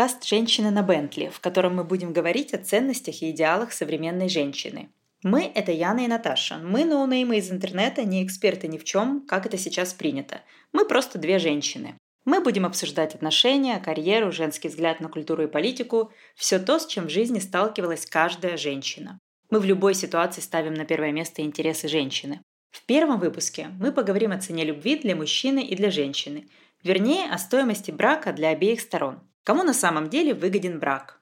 Подкаст «Женщины на Бентли», в котором мы будем говорить о ценностях и идеалах современной женщины. Мы – это Яна и Наташа. Мы ноунеймы из интернета, не эксперты ни в чем, как это сейчас принято. Мы просто две женщины. Мы будем обсуждать отношения, карьеру, женский взгляд на культуру и политику, все то, с чем в жизни сталкивалась каждая женщина. Мы в любой ситуации ставим на первое место интересы женщины. В первом выпуске мы поговорим о цене любви для мужчины и для женщины, вернее, о стоимости брака для обеих сторон – Кому на самом деле выгоден брак?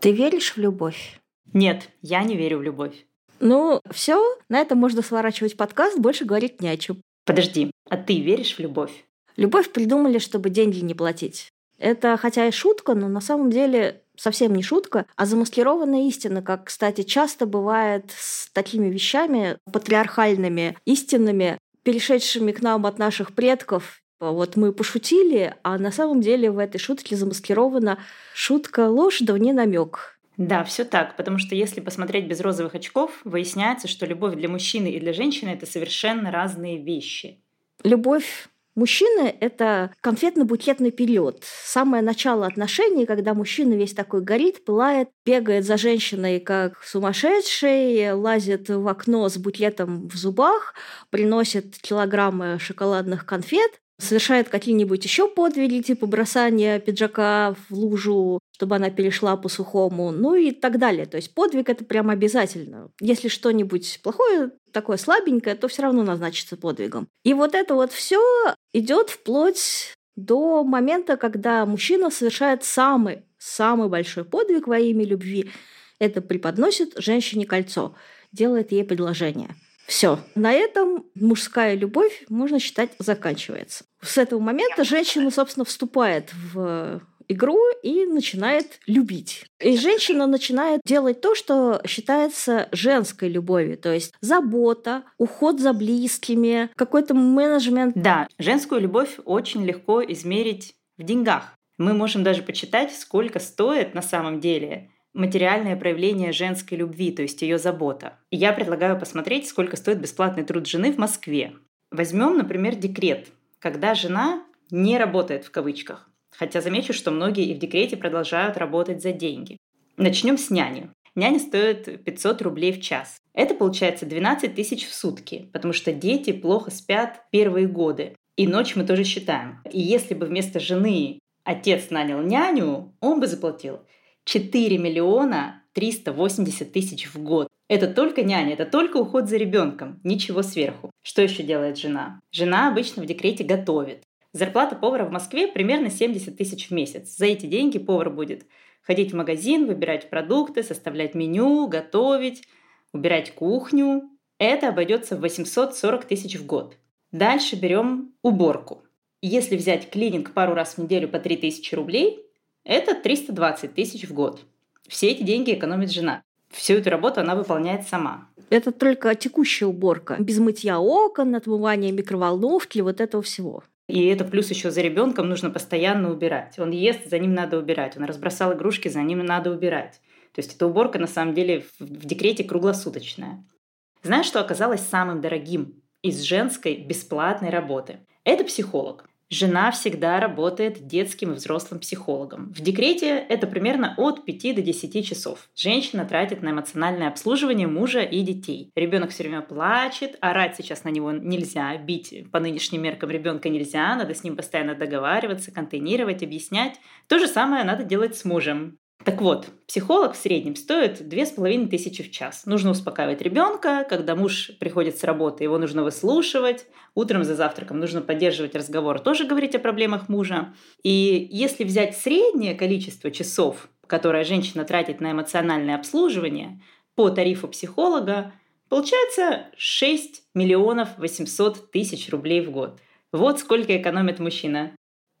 Ты веришь в любовь? Нет, я не верю в любовь. Ну, все, на этом можно сворачивать подкаст, больше говорить не о чем. Подожди, а ты веришь в любовь? Любовь придумали, чтобы деньги не платить. Это хотя и шутка, но на самом деле совсем не шутка, а замаскированная истина, как, кстати, часто бывает с такими вещами, патриархальными истинами, перешедшими к нам от наших предков вот мы пошутили, а на самом деле в этой шутке замаскирована шутка ложь, да не намек. Да, все так, потому что если посмотреть без розовых очков, выясняется, что любовь для мужчины и для женщины это совершенно разные вещи. Любовь Мужчины — это конфетно-букетный период. Самое начало отношений, когда мужчина весь такой горит, пылает, бегает за женщиной как сумасшедший, лазит в окно с букетом в зубах, приносит килограммы шоколадных конфет, совершает какие-нибудь еще подвиги, типа бросания пиджака в лужу, чтобы она перешла по сухому, ну и так далее. То есть подвиг это прям обязательно. Если что-нибудь плохое, такое слабенькое, то все равно назначится подвигом. И вот это вот все идет вплоть до момента, когда мужчина совершает самый, самый большой подвиг во имя любви. Это преподносит женщине кольцо, делает ей предложение. Все. На этом мужская любовь, можно считать, заканчивается. С этого момента женщина, собственно, вступает в игру и начинает любить. И женщина начинает делать то, что считается женской любовью, то есть забота, уход за близкими, какой-то менеджмент. Да, женскую любовь очень легко измерить в деньгах. Мы можем даже почитать, сколько стоит на самом деле материальное проявление женской любви, то есть ее забота. И я предлагаю посмотреть, сколько стоит бесплатный труд жены в Москве. Возьмем, например, декрет, когда жена не работает в кавычках. Хотя замечу, что многие и в декрете продолжают работать за деньги. Начнем с няни. Няня стоит 500 рублей в час. Это получается 12 тысяч в сутки, потому что дети плохо спят первые годы. И ночь мы тоже считаем. И если бы вместо жены отец нанял няню, он бы заплатил 4 миллиона 380 тысяч в год. Это только няня, это только уход за ребенком, ничего сверху. Что еще делает жена? Жена обычно в декрете готовит. Зарплата повара в Москве примерно 70 тысяч в месяц. За эти деньги повар будет ходить в магазин, выбирать продукты, составлять меню, готовить, убирать кухню. Это обойдется в 840 тысяч в год. Дальше берем уборку. Если взять клининг пару раз в неделю по 3000 рублей, это 320 тысяч в год. Все эти деньги экономит жена. Всю эту работу она выполняет сама. Это только текущая уборка. Без мытья окон, отмывания микроволновки, вот этого всего. И это плюс еще за ребенком нужно постоянно убирать. Он ест, за ним надо убирать. Он разбросал игрушки, за ним надо убирать. То есть эта уборка на самом деле в декрете круглосуточная. Знаешь, что оказалось самым дорогим из женской бесплатной работы? Это психолог. Жена всегда работает детским и взрослым психологом. В декрете это примерно от 5 до 10 часов. Женщина тратит на эмоциональное обслуживание мужа и детей. Ребенок все время плачет, орать сейчас на него нельзя, бить по нынешним меркам ребенка нельзя, надо с ним постоянно договариваться, контейнировать, объяснять. То же самое надо делать с мужем. Так вот, психолог в среднем стоит две с половиной тысячи в час. Нужно успокаивать ребенка, когда муж приходит с работы, его нужно выслушивать. Утром за завтраком нужно поддерживать разговор, тоже говорить о проблемах мужа. И если взять среднее количество часов, которое женщина тратит на эмоциональное обслуживание по тарифу психолога, получается 6 миллионов 800 тысяч рублей в год. Вот сколько экономит мужчина.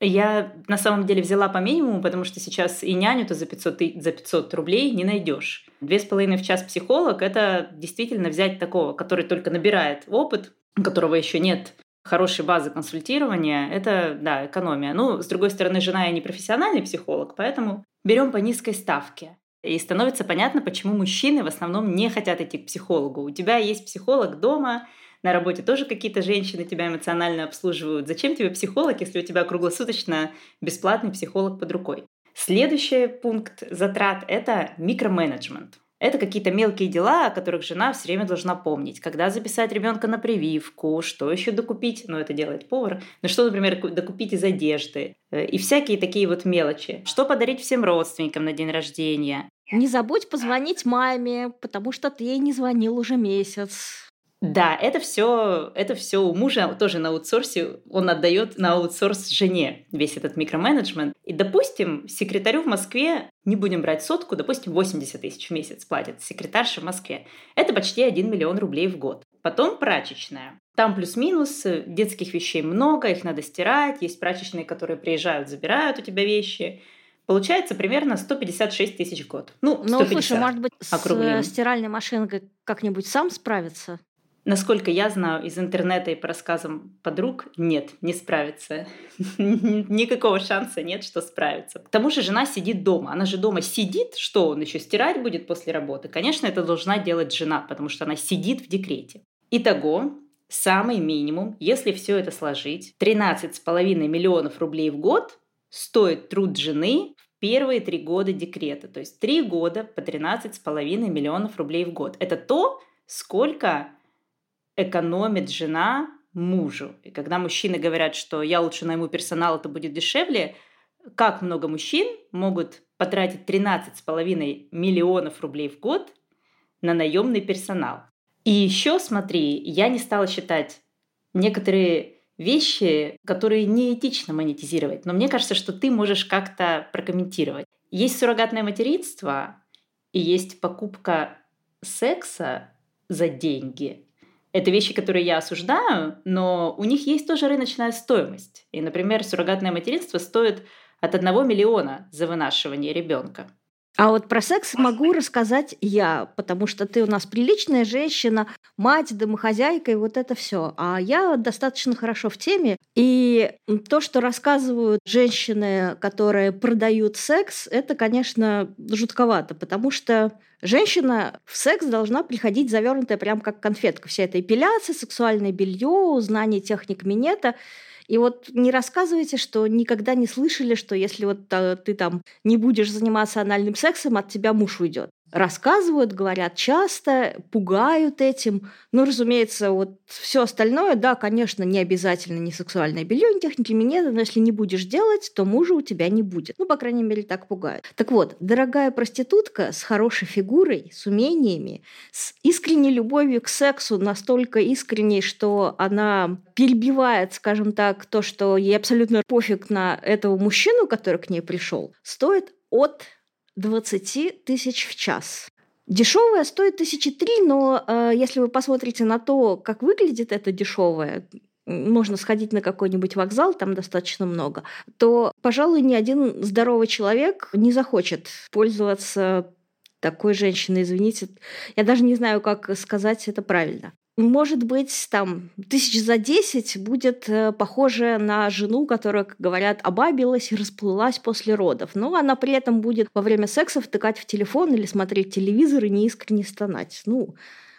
Я на самом деле взяла по минимуму, потому что сейчас и няню-то за 500, за 500 рублей не найдешь. Две с половиной в час психолог — это действительно взять такого, который только набирает опыт, у которого еще нет хорошей базы консультирования, это, да, экономия. Ну, с другой стороны, жена я не профессиональный психолог, поэтому берем по низкой ставке. И становится понятно, почему мужчины в основном не хотят идти к психологу. У тебя есть психолог дома, на работе тоже какие-то женщины тебя эмоционально обслуживают. Зачем тебе психолог, если у тебя круглосуточно бесплатный психолог под рукой? Следующий пункт затрат – это микроменеджмент. Это какие-то мелкие дела, о которых жена все время должна помнить. Когда записать ребенка на прививку, что еще докупить, ну это делает повар, ну что, например, докупить из одежды. Э, и всякие такие вот мелочи. Что подарить всем родственникам на день рождения. Не забудь позвонить маме, потому что ты ей не звонил уже месяц. Да, это все, это все у мужа тоже на аутсорсе, он отдает на аутсорс жене весь этот микроменеджмент. И, допустим, секретарю в Москве, не будем брать сотку, допустим, 80 тысяч в месяц платит секретарша в Москве. Это почти 1 миллион рублей в год. Потом прачечная. Там плюс-минус, э, детских вещей много, их надо стирать, есть прачечные, которые приезжают, забирают у тебя вещи. Получается примерно 156 тысяч в год. Ну, 150, ну, слушай, может быть, с стиральной машинкой как-нибудь сам справится? Насколько я знаю из интернета и по рассказам подруг, нет, не справится. Никакого шанса нет, что справится. К тому же жена сидит дома. Она же дома сидит, что он еще стирать будет после работы? Конечно, это должна делать жена, потому что она сидит в декрете. Итого, самый минимум, если все это сложить, 13,5 миллионов рублей в год стоит труд жены в первые три года декрета. То есть три года по 13,5 миллионов рублей в год. Это то, сколько экономит жена мужу. И когда мужчины говорят, что я лучше найму персонал, это будет дешевле, как много мужчин могут потратить 13,5 миллионов рублей в год на наемный персонал. И еще смотри, я не стала считать некоторые вещи, которые неэтично монетизировать, но мне кажется, что ты можешь как-то прокомментировать. Есть суррогатное материнство и есть покупка секса за деньги. Это вещи, которые я осуждаю, но у них есть тоже рыночная стоимость. И, например, суррогатное материнство стоит от 1 миллиона за вынашивание ребенка. А вот про секс могу рассказать я, потому что ты у нас приличная женщина, мать, домохозяйка и вот это все. А я достаточно хорошо в теме. И то, что рассказывают женщины, которые продают секс, это, конечно, жутковато, потому что женщина в секс должна приходить завернутая прям как конфетка. Вся эта эпиляция, сексуальное белье, знание техник минета – и вот не рассказывайте, что никогда не слышали, что если вот э, ты там не будешь заниматься анальным сексом, от тебя муж уйдет рассказывают, говорят часто, пугают этим. Ну, разумеется, вот все остальное, да, конечно, не обязательно не сексуальное белье, не техники минета, но если не будешь делать, то мужа у тебя не будет. Ну, по крайней мере, так пугают. Так вот, дорогая проститутка с хорошей фигурой, с умениями, с искренней любовью к сексу, настолько искренней, что она перебивает, скажем так, то, что ей абсолютно пофиг на этого мужчину, который к ней пришел, стоит от 20 тысяч в час. Дешевая стоит тысячи три, но э, если вы посмотрите на то, как выглядит это дешевое, можно сходить на какой-нибудь вокзал, там достаточно много, то, пожалуй, ни один здоровый человек не захочет пользоваться такой женщиной, извините. Я даже не знаю, как сказать это правильно может быть, там, тысяч за десять будет э, похожа на жену, которая, как говорят, обабилась и расплылась после родов. Но она при этом будет во время секса втыкать в телефон или смотреть телевизор и неискренне стонать. Ну,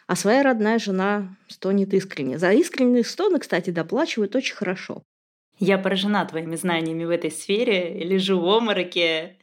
а своя родная жена стонет искренне. За искренние стоны, кстати, доплачивают очень хорошо. Я поражена твоими знаниями в этой сфере. Лежу в омороке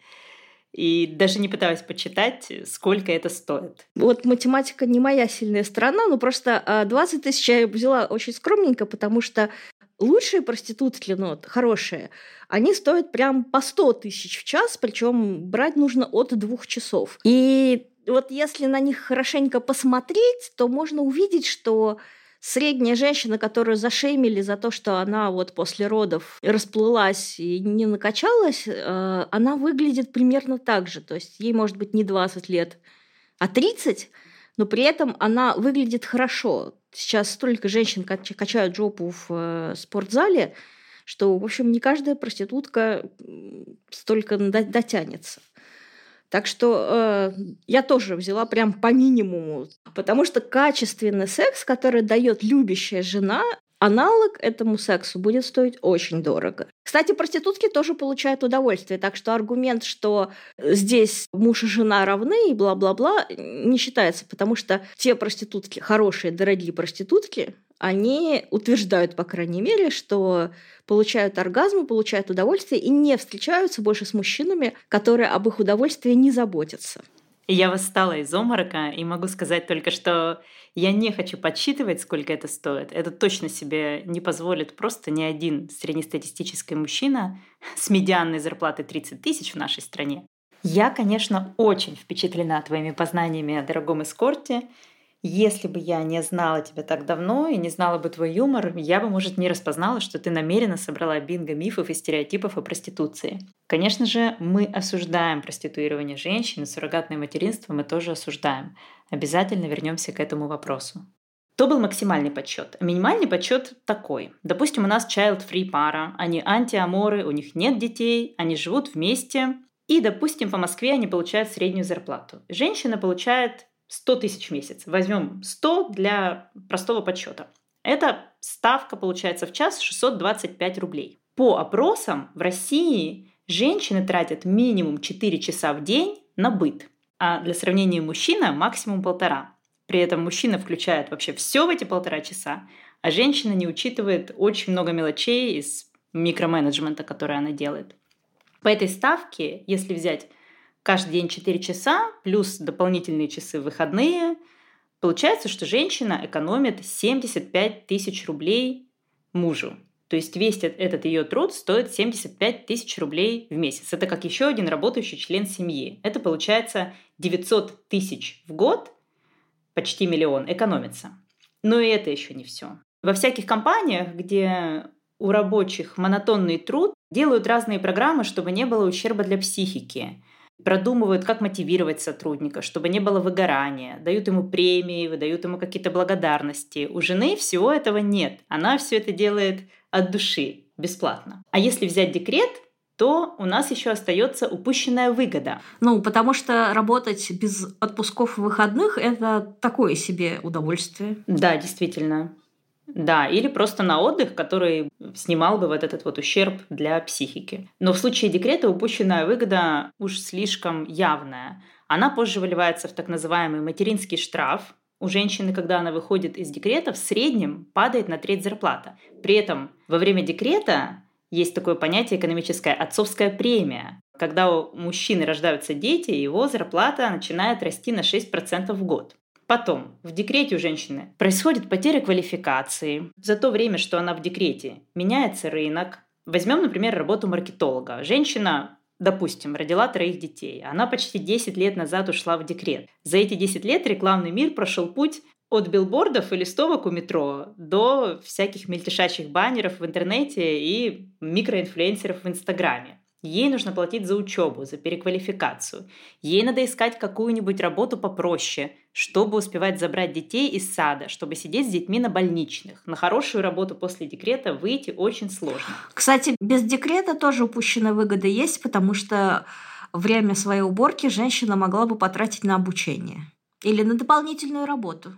и даже не пыталась почитать, сколько это стоит. Вот математика не моя сильная сторона, но просто 20 а, тысяч я взяла очень скромненько, потому что лучшие проститутки, ну, хорошие, они стоят прям по 100 тысяч в час, причем брать нужно от двух часов. И вот если на них хорошенько посмотреть, то можно увидеть, что средняя женщина, которую зашеймили за то, что она вот после родов расплылась и не накачалась, э, она выглядит примерно так же. То есть ей может быть не 20 лет, а 30, но при этом она выглядит хорошо. Сейчас столько женщин качают жопу в э, спортзале, что, в общем, не каждая проститутка столько дотянется. Так что э, я тоже взяла прям по минимуму, потому что качественный секс, который дает любящая жена, аналог этому сексу будет стоить очень дорого. Кстати, проститутки тоже получают удовольствие, так что аргумент, что здесь муж и жена равны и бла-бла-бла, не считается, потому что те проститутки, хорошие, дорогие проститутки, они утверждают, по крайней мере, что получают оргазм, получают удовольствие и не встречаются больше с мужчинами, которые об их удовольствии не заботятся. Я восстала из оморока и могу сказать только, что я не хочу подсчитывать, сколько это стоит. Это точно себе не позволит просто ни один среднестатистический мужчина с медианной зарплатой 30 тысяч в нашей стране. Я, конечно, очень впечатлена твоими познаниями о дорогом эскорте если бы я не знала тебя так давно и не знала бы твой юмор, я бы, может, не распознала, что ты намеренно собрала бинго мифов и стереотипов о проституции. Конечно же, мы осуждаем проституирование женщин, и суррогатное материнство мы тоже осуждаем. Обязательно вернемся к этому вопросу. То был максимальный подсчет. Минимальный подсчет такой. Допустим, у нас child-free пара, они антиаморы, у них нет детей, они живут вместе, и, допустим, по Москве они получают среднюю зарплату. Женщина получает 100 тысяч в месяц. Возьмем 100 для простого подсчета. Это ставка получается в час 625 рублей. По опросам в России женщины тратят минимум 4 часа в день на быт, а для сравнения мужчина максимум полтора. При этом мужчина включает вообще все в эти полтора часа, а женщина не учитывает очень много мелочей из микроменеджмента, который она делает. По этой ставке, если взять каждый день 4 часа, плюс дополнительные часы выходные, получается, что женщина экономит 75 тысяч рублей мужу. То есть весь этот ее труд стоит 75 тысяч рублей в месяц. Это как еще один работающий член семьи. Это получается 900 тысяч в год, почти миллион, экономится. Но и это еще не все. Во всяких компаниях, где у рабочих монотонный труд, делают разные программы, чтобы не было ущерба для психики продумывают, как мотивировать сотрудника, чтобы не было выгорания, дают ему премии, выдают ему какие-то благодарности. У жены всего этого нет. Она все это делает от души, бесплатно. А если взять декрет, то у нас еще остается упущенная выгода. Ну, потому что работать без отпусков и выходных – это такое себе удовольствие. Да, действительно. Да, или просто на отдых, который снимал бы вот этот вот ущерб для психики. Но в случае декрета упущенная выгода уж слишком явная. Она позже выливается в так называемый материнский штраф. У женщины, когда она выходит из декрета, в среднем падает на треть зарплата. При этом во время декрета есть такое понятие экономическое отцовская премия. Когда у мужчины рождаются дети, его зарплата начинает расти на 6% в год. Потом, в декрете у женщины происходит потеря квалификации. За то время, что она в декрете, меняется рынок. Возьмем, например, работу маркетолога. Женщина допустим, родила троих детей. Она почти 10 лет назад ушла в декрет. За эти 10 лет рекламный мир прошел путь от билбордов и листовок у метро до всяких мельтешащих баннеров в интернете и микроинфлюенсеров в Инстаграме. Ей нужно платить за учебу, за переквалификацию. Ей надо искать какую-нибудь работу попроще, чтобы успевать забрать детей из сада, чтобы сидеть с детьми на больничных. На хорошую работу после декрета выйти очень сложно. Кстати, без декрета тоже упущенная выгода есть, потому что время своей уборки женщина могла бы потратить на обучение или на дополнительную работу.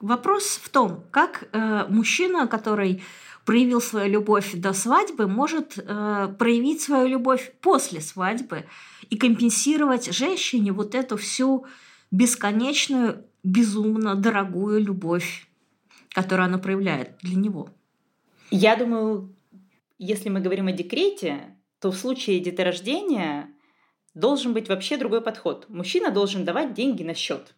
Вопрос в том, как э, мужчина, который проявил свою любовь до свадьбы, может э, проявить свою любовь после свадьбы и компенсировать женщине вот эту всю бесконечную, безумно дорогую любовь, которую она проявляет для него. Я думаю, если мы говорим о декрете, то в случае деторождения должен быть вообще другой подход. Мужчина должен давать деньги на счет.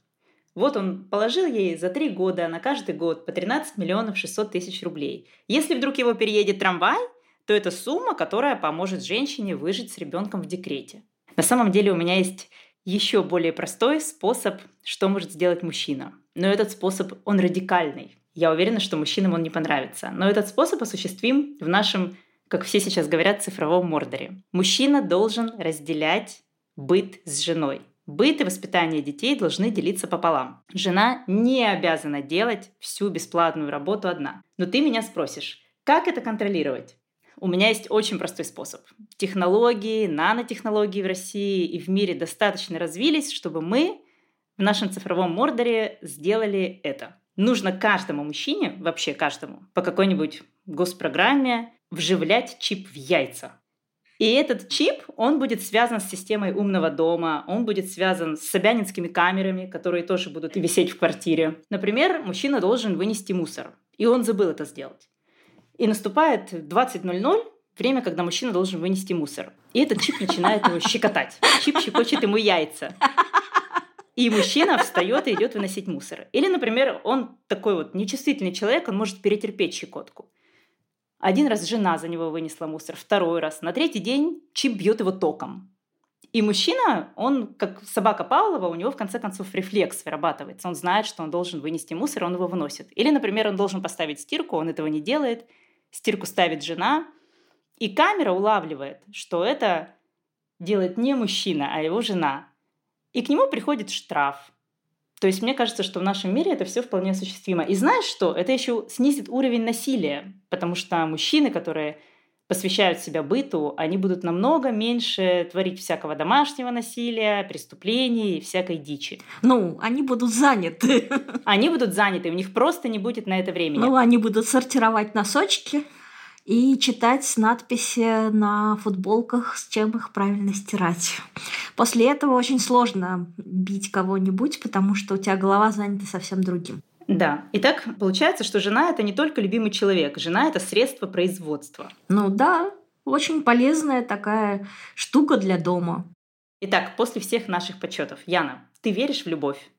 Вот он положил ей за три года на каждый год по 13 миллионов 600 тысяч рублей. Если вдруг его переедет трамвай, то это сумма, которая поможет женщине выжить с ребенком в декрете. На самом деле у меня есть еще более простой способ, что может сделать мужчина. Но этот способ, он радикальный. Я уверена, что мужчинам он не понравится. Но этот способ осуществим в нашем, как все сейчас говорят, цифровом мордоре. Мужчина должен разделять быт с женой. Быт и воспитание детей должны делиться пополам. Жена не обязана делать всю бесплатную работу одна. Но ты меня спросишь, как это контролировать? У меня есть очень простой способ. Технологии, нанотехнологии в России и в мире достаточно развились, чтобы мы в нашем цифровом мордоре сделали это. Нужно каждому мужчине, вообще каждому, по какой-нибудь госпрограмме вживлять чип в яйца. И этот чип, он будет связан с системой умного дома, он будет связан с собянинскими камерами, которые тоже будут висеть в квартире. Например, мужчина должен вынести мусор. И он забыл это сделать. И наступает 20.00, время, когда мужчина должен вынести мусор. И этот чип начинает его щекотать. Чип щекочет ему яйца. И мужчина встает и идет выносить мусор. Или, например, он такой вот нечувствительный человек, он может перетерпеть щекотку. Один раз жена за него вынесла мусор, второй раз. На третий день чип бьет его током. И мужчина, он как собака Павлова, у него в конце концов рефлекс вырабатывается. Он знает, что он должен вынести мусор, он его выносит. Или, например, он должен поставить стирку, он этого не делает. Стирку ставит жена, и камера улавливает, что это делает не мужчина, а его жена. И к нему приходит штраф. То есть мне кажется, что в нашем мире это все вполне осуществимо. И знаешь что? Это еще снизит уровень насилия, потому что мужчины, которые посвящают себя быту, они будут намного меньше творить всякого домашнего насилия, преступлений и всякой дичи. Ну, они будут заняты. Они будут заняты, у них просто не будет на это времени. Ну, они будут сортировать носочки и читать надписи на футболках, с чем их правильно стирать. После этого очень сложно бить кого-нибудь, потому что у тебя голова занята совсем другим. Да. Итак, получается, что жена — это не только любимый человек. Жена — это средство производства. Ну да, очень полезная такая штука для дома. Итак, после всех наших почетов, Яна, ты веришь в любовь?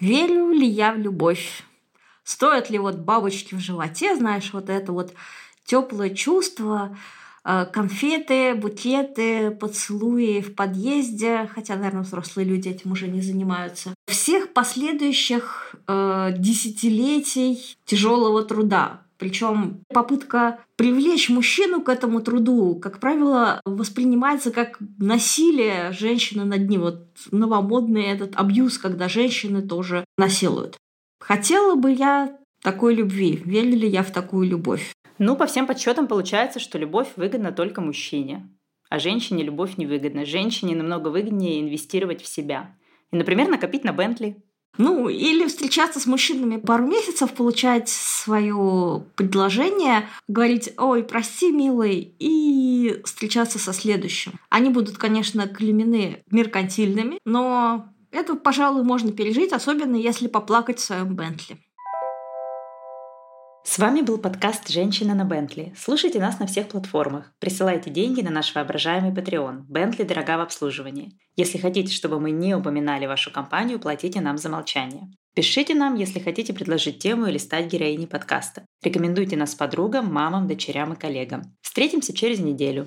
Верю ли я в любовь? Стоят ли вот бабочки в животе, знаешь, вот это вот теплое чувство, Э, конфеты, букеты, поцелуи в подъезде, хотя, наверное, взрослые люди этим уже не занимаются. Всех последующих э, десятилетий тяжелого труда. Причем попытка привлечь мужчину к этому труду, как правило, воспринимается как насилие женщины над ним. Вот новомодный этот абьюз, когда женщины тоже насилуют. Хотела бы я такой любви. Верю ли я в такую любовь? Ну, по всем подсчетам получается, что любовь выгодна только мужчине, а женщине любовь невыгодна. Женщине намного выгоднее инвестировать в себя. И, например, накопить на Бентли. Ну, или встречаться с мужчинами пару месяцев, получать свое предложение, говорить «Ой, прости, милый», и встречаться со следующим. Они будут, конечно, клемены меркантильными, но это, пожалуй, можно пережить, особенно если поплакать в своем Бентли. С вами был подкаст «Женщина на Бентли». Слушайте нас на всех платформах. Присылайте деньги на наш воображаемый Patreon. Бентли дорога в обслуживании. Если хотите, чтобы мы не упоминали вашу компанию, платите нам за молчание. Пишите нам, если хотите предложить тему или стать героиней подкаста. Рекомендуйте нас подругам, мамам, дочерям и коллегам. Встретимся через неделю.